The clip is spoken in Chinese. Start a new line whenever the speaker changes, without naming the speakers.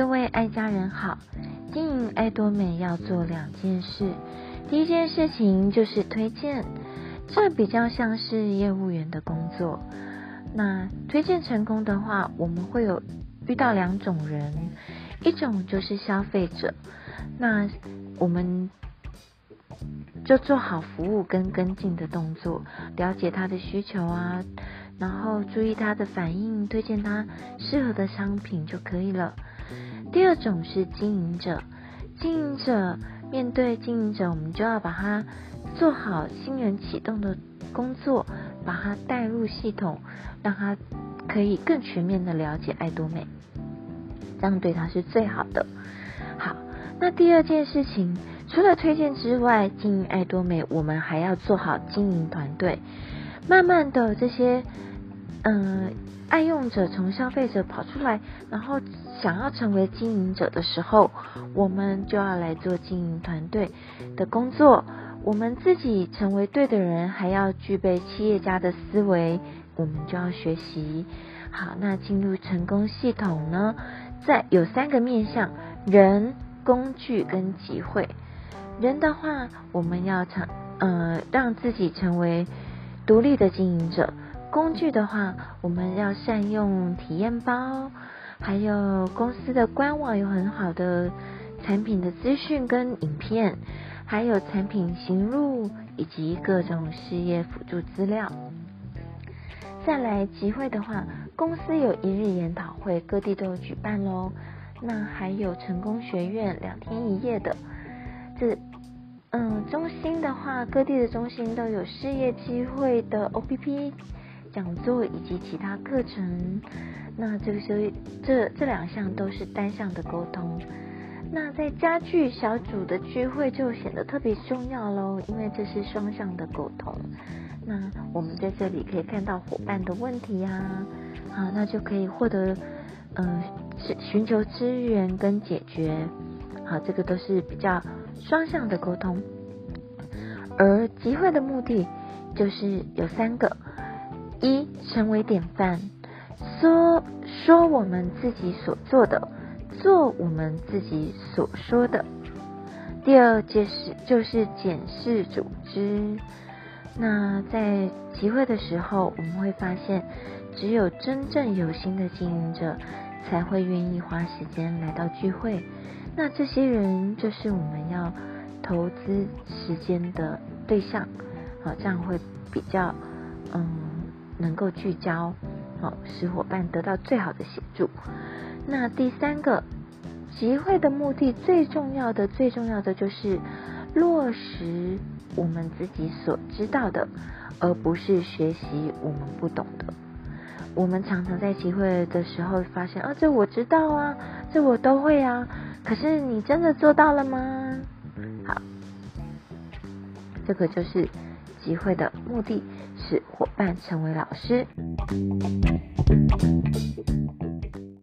各位爱家人好，经营爱多美要做两件事，第一件事情就是推荐，这比较像是业务员的工作。那推荐成功的话，我们会有遇到两种人，一种就是消费者，那我们就做好服务跟跟进的动作，了解他的需求啊。然后注意他的反应，推荐他适合的商品就可以了。第二种是经营者，经营者面对经营者，我们就要把它做好新人启动的工作，把它带入系统，让他可以更全面的了解爱多美，这样对他是最好的。好，那第二件事情，除了推荐之外，经营爱多美，我们还要做好经营团队，慢慢的这些。嗯，爱用者从消费者跑出来，然后想要成为经营者的时候，我们就要来做经营团队的工作。我们自己成为对的人，还要具备企业家的思维，我们就要学习。好，那进入成功系统呢，在有三个面向：人、工具跟机会。人的话，我们要成呃，让自己成为独立的经营者。工具的话，我们要善用体验包，还有公司的官网有很好的产品的资讯跟影片，还有产品行录以及各种事业辅助资料。再来集会的话，公司有一日研讨会，各地都有举办喽。那还有成功学院两天一夜的，这嗯中心的话，各地的中心都有事业机会的 O P P。讲座以及其他课程，那这个时候这这两项都是单向的沟通。那在家具小组的聚会就显得特别重要喽，因为这是双向的沟通。那我们在这里可以看到伙伴的问题啊，好，那就可以获得呃寻寻求资源跟解决。好，这个都是比较双向的沟通。而集会的目的就是有三个。一成为典范，说说我们自己所做的，做我们自己所说的。第二件事就是检视组织。那在集会的时候，我们会发现，只有真正有心的经营者才会愿意花时间来到聚会。那这些人就是我们要投资时间的对象。好，这样会比较嗯。能够聚焦，好使伙伴得到最好的协助。那第三个集会的目的，最重要的、最重要的就是落实我们自己所知道的，而不是学习我们不懂的。我们常常在集会的时候发现，啊，这我知道啊，这我都会啊，可是你真的做到了吗？好，这个就是集会的目的。是伙伴成为老师。